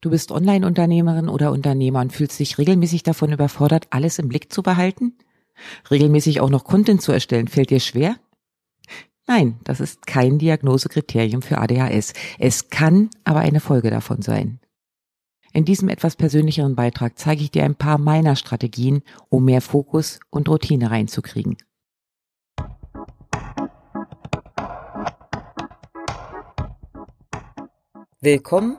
Du bist Online-Unternehmerin oder Unternehmer und fühlst dich regelmäßig davon überfordert, alles im Blick zu behalten? Regelmäßig auch noch Content zu erstellen, fällt dir schwer? Nein, das ist kein Diagnosekriterium für ADHS. Es kann aber eine Folge davon sein. In diesem etwas persönlicheren Beitrag zeige ich dir ein paar meiner Strategien, um mehr Fokus und Routine reinzukriegen. Willkommen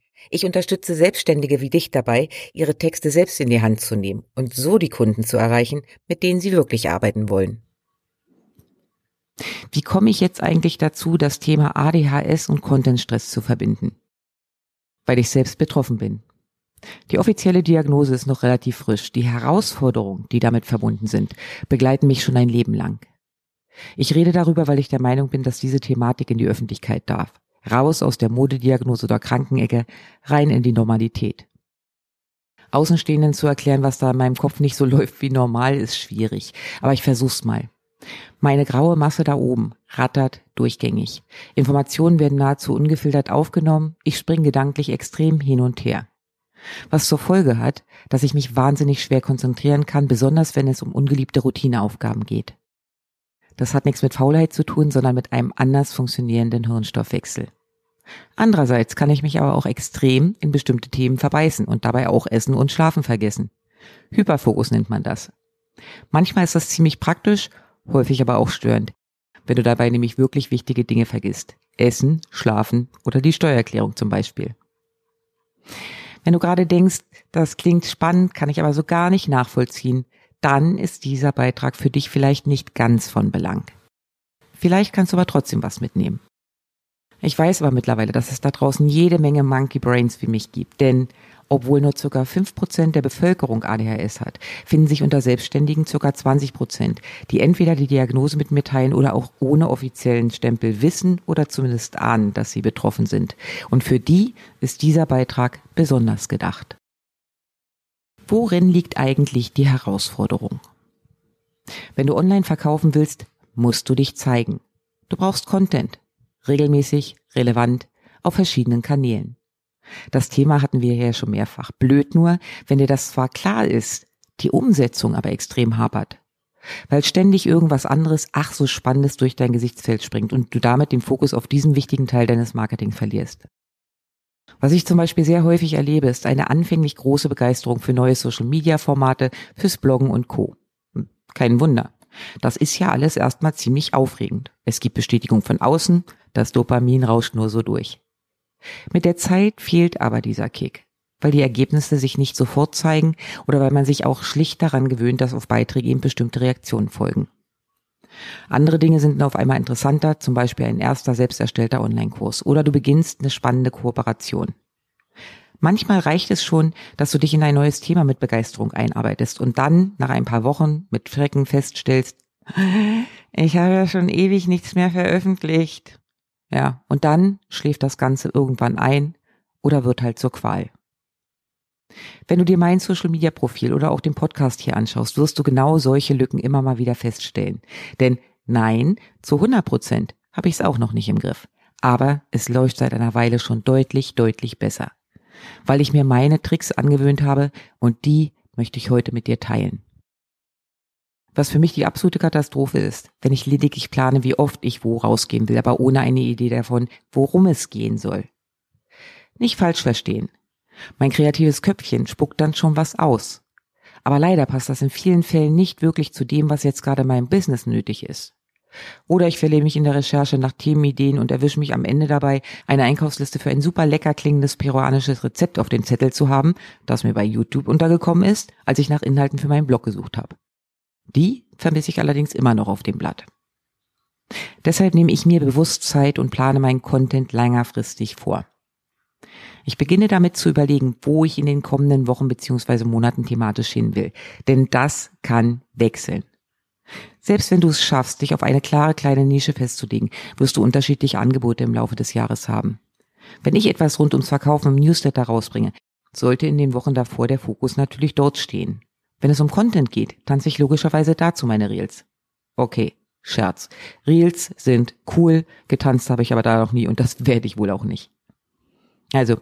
Ich unterstütze Selbstständige wie dich dabei, ihre Texte selbst in die Hand zu nehmen und so die Kunden zu erreichen, mit denen sie wirklich arbeiten wollen. Wie komme ich jetzt eigentlich dazu, das Thema ADHS und Contentstress zu verbinden? Weil ich selbst betroffen bin. Die offizielle Diagnose ist noch relativ frisch. Die Herausforderungen, die damit verbunden sind, begleiten mich schon ein Leben lang. Ich rede darüber, weil ich der Meinung bin, dass diese Thematik in die Öffentlichkeit darf. Raus aus der Modediagnose oder Krankenecke, rein in die Normalität. Außenstehenden zu erklären, was da in meinem Kopf nicht so läuft wie normal, ist schwierig. Aber ich versuch's mal. Meine graue Masse da oben rattert durchgängig. Informationen werden nahezu ungefiltert aufgenommen. Ich spring gedanklich extrem hin und her. Was zur Folge hat, dass ich mich wahnsinnig schwer konzentrieren kann, besonders wenn es um ungeliebte Routineaufgaben geht. Das hat nichts mit Faulheit zu tun, sondern mit einem anders funktionierenden Hirnstoffwechsel. Andererseits kann ich mich aber auch extrem in bestimmte Themen verbeißen und dabei auch Essen und Schlafen vergessen. Hyperfokus nennt man das. Manchmal ist das ziemlich praktisch, häufig aber auch störend, wenn du dabei nämlich wirklich wichtige Dinge vergisst. Essen, Schlafen oder die Steuererklärung zum Beispiel. Wenn du gerade denkst, das klingt spannend, kann ich aber so gar nicht nachvollziehen, dann ist dieser Beitrag für dich vielleicht nicht ganz von Belang. Vielleicht kannst du aber trotzdem was mitnehmen. Ich weiß aber mittlerweile, dass es da draußen jede Menge Monkey Brains wie mich gibt, denn obwohl nur ca. 5% der Bevölkerung ADHS hat, finden sich unter Selbstständigen ca. 20%, die entweder die Diagnose mit mir teilen oder auch ohne offiziellen Stempel wissen oder zumindest ahnen, dass sie betroffen sind. Und für die ist dieser Beitrag besonders gedacht. Worin liegt eigentlich die Herausforderung? Wenn du online verkaufen willst, musst du dich zeigen. Du brauchst Content. Regelmäßig, relevant, auf verschiedenen Kanälen. Das Thema hatten wir ja schon mehrfach. Blöd nur, wenn dir das zwar klar ist, die Umsetzung aber extrem hapert. Weil ständig irgendwas anderes, ach so spannendes durch dein Gesichtsfeld springt und du damit den Fokus auf diesen wichtigen Teil deines Marketings verlierst. Was ich zum Beispiel sehr häufig erlebe, ist eine anfänglich große Begeisterung für neue Social-Media-Formate, fürs Bloggen und Co. Hm, kein Wunder. Das ist ja alles erstmal ziemlich aufregend. Es gibt Bestätigung von außen, das Dopamin rauscht nur so durch. Mit der Zeit fehlt aber dieser Kick, weil die Ergebnisse sich nicht sofort zeigen oder weil man sich auch schlicht daran gewöhnt, dass auf Beiträge eben bestimmte Reaktionen folgen. Andere Dinge sind auf einmal interessanter, zum Beispiel ein erster selbst erstellter Online-Kurs oder du beginnst eine spannende Kooperation. Manchmal reicht es schon, dass du dich in ein neues Thema mit Begeisterung einarbeitest und dann nach ein paar Wochen mit Frecken feststellst, ich habe ja schon ewig nichts mehr veröffentlicht. Ja, und dann schläft das Ganze irgendwann ein oder wird halt zur Qual. Wenn du dir mein Social Media Profil oder auch den Podcast hier anschaust, wirst du genau solche Lücken immer mal wieder feststellen. Denn nein, zu 100 Prozent habe ich es auch noch nicht im Griff. Aber es läuft seit einer Weile schon deutlich, deutlich besser. Weil ich mir meine Tricks angewöhnt habe und die möchte ich heute mit dir teilen. Was für mich die absolute Katastrophe ist, wenn ich lediglich plane, wie oft ich wo rausgehen will, aber ohne eine Idee davon, worum es gehen soll. Nicht falsch verstehen. Mein kreatives Köpfchen spuckt dann schon was aus. Aber leider passt das in vielen Fällen nicht wirklich zu dem, was jetzt gerade meinem Business nötig ist. Oder ich verliere mich in der Recherche nach Themenideen und erwische mich am Ende dabei, eine Einkaufsliste für ein super lecker klingendes peruanisches Rezept auf den Zettel zu haben, das mir bei YouTube untergekommen ist, als ich nach Inhalten für meinen Blog gesucht habe. Die vermisse ich allerdings immer noch auf dem Blatt. Deshalb nehme ich mir bewusst Zeit und plane meinen Content längerfristig vor. Ich beginne damit zu überlegen, wo ich in den kommenden Wochen beziehungsweise Monaten thematisch hin will. Denn das kann wechseln. Selbst wenn du es schaffst, dich auf eine klare kleine Nische festzulegen, wirst du unterschiedliche Angebote im Laufe des Jahres haben. Wenn ich etwas rund ums Verkaufen im Newsletter rausbringe, sollte in den Wochen davor der Fokus natürlich dort stehen. Wenn es um Content geht, tanze ich logischerweise dazu meine Reels. Okay, Scherz. Reels sind cool, getanzt habe ich aber da noch nie und das werde ich wohl auch nicht. Also,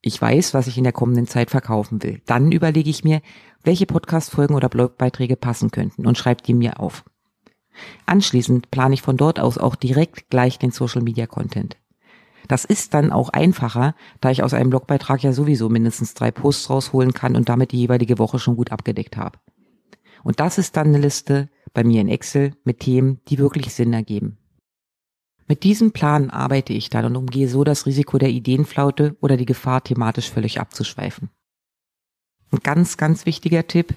ich weiß, was ich in der kommenden Zeit verkaufen will. Dann überlege ich mir, welche Podcast-Folgen oder Blogbeiträge passen könnten und schreibe die mir auf. Anschließend plane ich von dort aus auch direkt gleich den Social Media Content. Das ist dann auch einfacher, da ich aus einem Blogbeitrag ja sowieso mindestens drei Posts rausholen kann und damit die jeweilige Woche schon gut abgedeckt habe. Und das ist dann eine Liste bei mir in Excel mit Themen, die wirklich Sinn ergeben. Mit diesem Plan arbeite ich dann und umgehe so das Risiko der Ideenflaute oder die Gefahr, thematisch völlig abzuschweifen. Ein ganz, ganz wichtiger Tipp,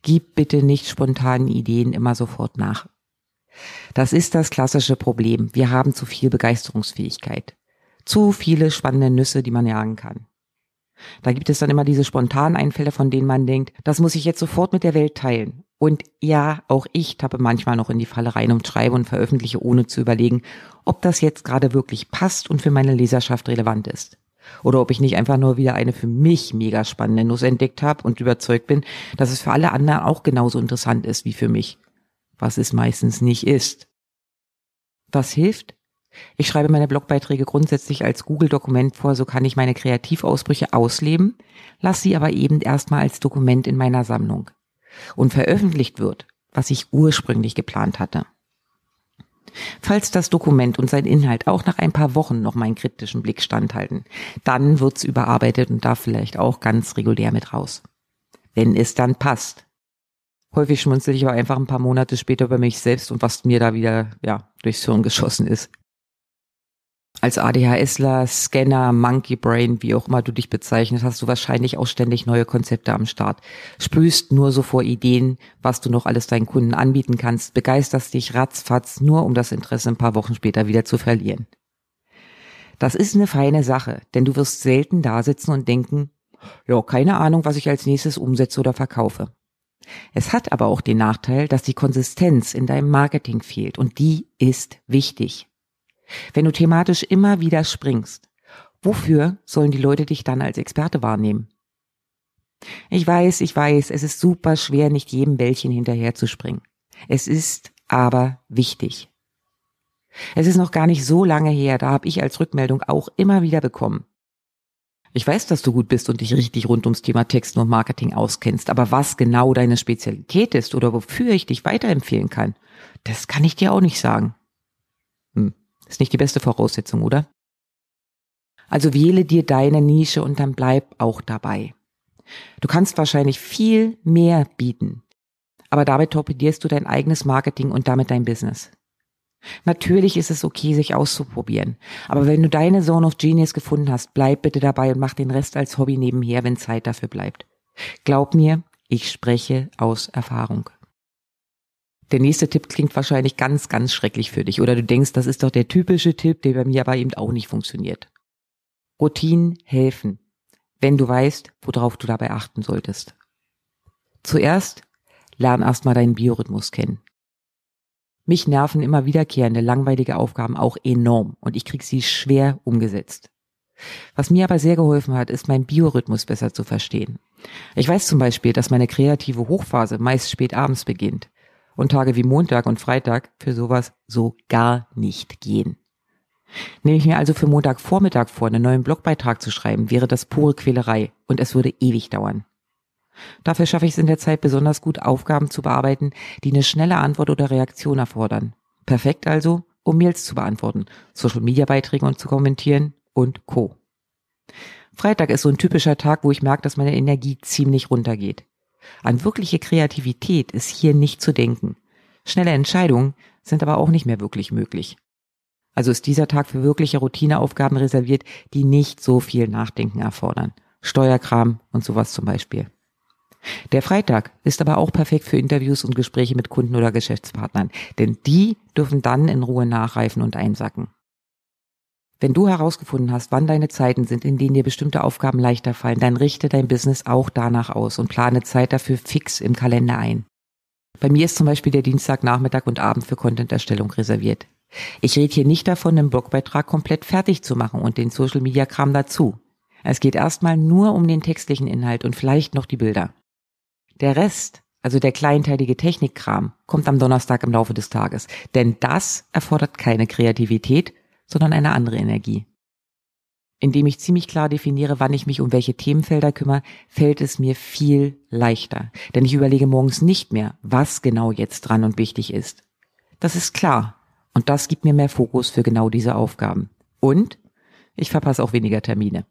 gib bitte nicht spontanen Ideen immer sofort nach. Das ist das klassische Problem. Wir haben zu viel Begeisterungsfähigkeit. Zu viele spannende Nüsse, die man jagen kann. Da gibt es dann immer diese spontanen Einfälle, von denen man denkt, das muss ich jetzt sofort mit der Welt teilen. Und ja, auch ich tappe manchmal noch in die Falle rein und schreibe und veröffentliche, ohne zu überlegen, ob das jetzt gerade wirklich passt und für meine Leserschaft relevant ist. Oder ob ich nicht einfach nur wieder eine für mich mega spannende Nuss entdeckt habe und überzeugt bin, dass es für alle anderen auch genauso interessant ist wie für mich. Was es meistens nicht ist. Was hilft? Ich schreibe meine Blogbeiträge grundsätzlich als Google-Dokument vor, so kann ich meine Kreativausbrüche ausleben, lass sie aber eben erstmal als Dokument in meiner Sammlung und veröffentlicht wird, was ich ursprünglich geplant hatte. Falls das Dokument und sein Inhalt auch nach ein paar Wochen noch meinen kritischen Blick standhalten, dann wird's überarbeitet und darf vielleicht auch ganz regulär mit raus. Wenn es dann passt. Häufig schmunzel ich aber einfach ein paar Monate später über mich selbst und was mir da wieder, ja, durchs Hirn geschossen ist als ADHSler, Scanner, Monkey Brain, wie auch immer du dich bezeichnest, hast du wahrscheinlich auch ständig neue Konzepte am Start. Sprühst nur so vor Ideen, was du noch alles deinen Kunden anbieten kannst, begeisterst dich ratzfatz, nur um das Interesse ein paar Wochen später wieder zu verlieren. Das ist eine feine Sache, denn du wirst selten da sitzen und denken, ja, keine Ahnung, was ich als nächstes umsetze oder verkaufe. Es hat aber auch den Nachteil, dass die Konsistenz in deinem Marketing fehlt und die ist wichtig. Wenn du thematisch immer wieder springst, wofür sollen die Leute dich dann als Experte wahrnehmen? Ich weiß, ich weiß, es ist super schwer, nicht jedem Bällchen hinterher zu springen. Es ist aber wichtig. Es ist noch gar nicht so lange her, da habe ich als Rückmeldung auch immer wieder bekommen. Ich weiß, dass du gut bist und dich richtig rund ums Thema Texten und Marketing auskennst, aber was genau deine Spezialität ist oder wofür ich dich weiterempfehlen kann, das kann ich dir auch nicht sagen. Ist nicht die beste Voraussetzung, oder? Also wähle dir deine Nische und dann bleib auch dabei. Du kannst wahrscheinlich viel mehr bieten, aber dabei torpedierst du dein eigenes Marketing und damit dein Business. Natürlich ist es okay, sich auszuprobieren, aber wenn du deine Zone of Genius gefunden hast, bleib bitte dabei und mach den Rest als Hobby nebenher, wenn Zeit dafür bleibt. Glaub mir, ich spreche aus Erfahrung. Der nächste Tipp klingt wahrscheinlich ganz, ganz schrecklich für dich. Oder du denkst, das ist doch der typische Tipp, der bei mir aber eben auch nicht funktioniert. Routinen helfen, wenn du weißt, worauf du dabei achten solltest. Zuerst lern erstmal deinen Biorhythmus kennen. Mich nerven immer wiederkehrende, langweilige Aufgaben auch enorm und ich krieg sie schwer umgesetzt. Was mir aber sehr geholfen hat, ist mein Biorhythmus besser zu verstehen. Ich weiß zum Beispiel, dass meine kreative Hochphase meist spät abends beginnt und Tage wie Montag und Freitag für sowas so gar nicht gehen. Nehme ich mir also für Montagvormittag vor, einen neuen Blogbeitrag zu schreiben, wäre das pure Quälerei und es würde ewig dauern. Dafür schaffe ich es in der Zeit besonders gut, Aufgaben zu bearbeiten, die eine schnelle Antwort oder Reaktion erfordern. Perfekt also, um Mails zu beantworten, Social Media Beiträge und zu kommentieren und Co. Freitag ist so ein typischer Tag, wo ich merke, dass meine Energie ziemlich runtergeht. An wirkliche Kreativität ist hier nicht zu denken. Schnelle Entscheidungen sind aber auch nicht mehr wirklich möglich. Also ist dieser Tag für wirkliche Routineaufgaben reserviert, die nicht so viel Nachdenken erfordern. Steuerkram und sowas zum Beispiel. Der Freitag ist aber auch perfekt für Interviews und Gespräche mit Kunden oder Geschäftspartnern, denn die dürfen dann in Ruhe nachreifen und einsacken. Wenn du herausgefunden hast, wann deine Zeiten sind, in denen dir bestimmte Aufgaben leichter fallen, dann richte dein Business auch danach aus und plane Zeit dafür fix im Kalender ein. Bei mir ist zum Beispiel der Dienstagnachmittag und Abend für Content-Erstellung reserviert. Ich rede hier nicht davon, den Blogbeitrag komplett fertig zu machen und den Social-Media-Kram dazu. Es geht erstmal nur um den textlichen Inhalt und vielleicht noch die Bilder. Der Rest, also der kleinteilige Technikkram, kommt am Donnerstag im Laufe des Tages, denn das erfordert keine Kreativität, sondern eine andere Energie. Indem ich ziemlich klar definiere, wann ich mich um welche Themenfelder kümmere, fällt es mir viel leichter. Denn ich überlege morgens nicht mehr, was genau jetzt dran und wichtig ist. Das ist klar. Und das gibt mir mehr Fokus für genau diese Aufgaben. Und ich verpasse auch weniger Termine.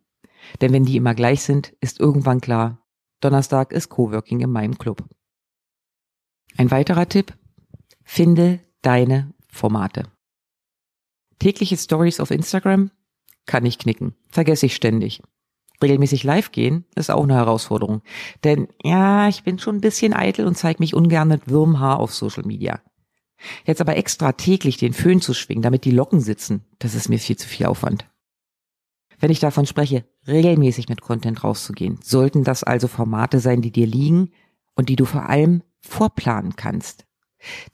Denn wenn die immer gleich sind, ist irgendwann klar, Donnerstag ist Coworking in meinem Club. Ein weiterer Tipp, finde deine Formate. Tägliche Stories auf Instagram kann ich knicken. Vergesse ich ständig. Regelmäßig live gehen ist auch eine Herausforderung. Denn ja, ich bin schon ein bisschen eitel und zeige mich ungern mit Würmhaar auf Social Media. Jetzt aber extra täglich den Föhn zu schwingen, damit die Locken sitzen, das ist mir viel zu viel Aufwand. Wenn ich davon spreche, regelmäßig mit Content rauszugehen, sollten das also Formate sein, die dir liegen und die du vor allem vorplanen kannst.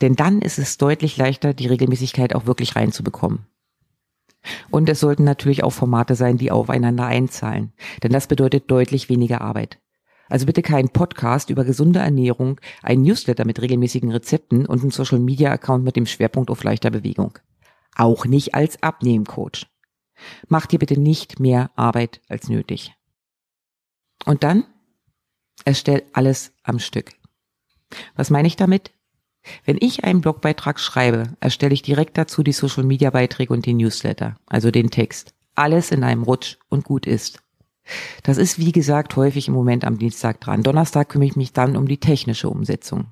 Denn dann ist es deutlich leichter, die Regelmäßigkeit auch wirklich reinzubekommen. Und es sollten natürlich auch Formate sein, die aufeinander einzahlen. Denn das bedeutet deutlich weniger Arbeit. Also bitte keinen Podcast über gesunde Ernährung, ein Newsletter mit regelmäßigen Rezepten und einen Social Media Account mit dem Schwerpunkt auf leichter Bewegung. Auch nicht als Abnehmcoach. Mach dir bitte nicht mehr Arbeit als nötig. Und dann erstell alles am Stück. Was meine ich damit? Wenn ich einen Blogbeitrag schreibe, erstelle ich direkt dazu die Social Media Beiträge und den Newsletter, also den Text. Alles in einem Rutsch und gut ist. Das ist wie gesagt häufig im Moment am Dienstag dran. Donnerstag kümmere ich mich dann um die technische Umsetzung.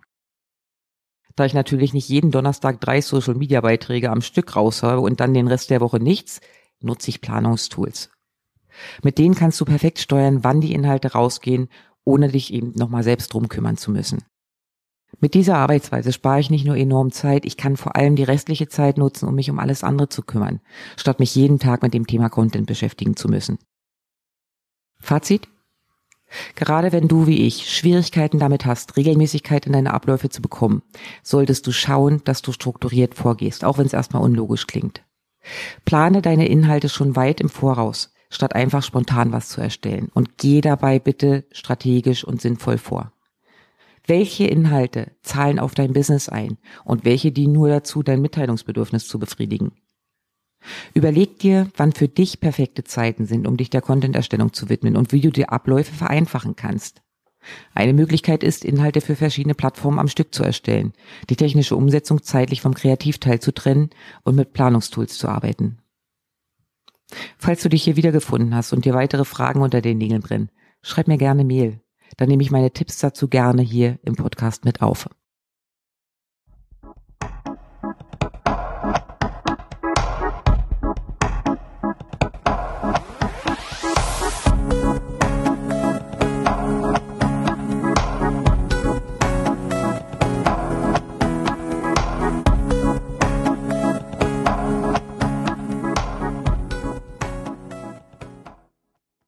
Da ich natürlich nicht jeden Donnerstag drei Social Media Beiträge am Stück raushabe und dann den Rest der Woche nichts, nutze ich Planungstools. Mit denen kannst du perfekt steuern, wann die Inhalte rausgehen, ohne dich eben nochmal selbst drum kümmern zu müssen. Mit dieser Arbeitsweise spare ich nicht nur enorm Zeit, ich kann vor allem die restliche Zeit nutzen, um mich um alles andere zu kümmern, statt mich jeden Tag mit dem Thema Content beschäftigen zu müssen. Fazit? Gerade wenn du wie ich Schwierigkeiten damit hast, Regelmäßigkeit in deine Abläufe zu bekommen, solltest du schauen, dass du strukturiert vorgehst, auch wenn es erstmal unlogisch klingt. Plane deine Inhalte schon weit im Voraus, statt einfach spontan was zu erstellen und geh dabei bitte strategisch und sinnvoll vor. Welche Inhalte zahlen auf dein Business ein und welche dienen nur dazu, dein Mitteilungsbedürfnis zu befriedigen? Überleg dir, wann für dich perfekte Zeiten sind, um dich der Content-Erstellung zu widmen und wie du die Abläufe vereinfachen kannst. Eine Möglichkeit ist, Inhalte für verschiedene Plattformen am Stück zu erstellen, die technische Umsetzung zeitlich vom Kreativteil zu trennen und mit Planungstools zu arbeiten. Falls du dich hier wiedergefunden hast und dir weitere Fragen unter den Nägeln brennen, schreib mir gerne Mail dann nehme ich meine Tipps dazu gerne hier im Podcast mit auf.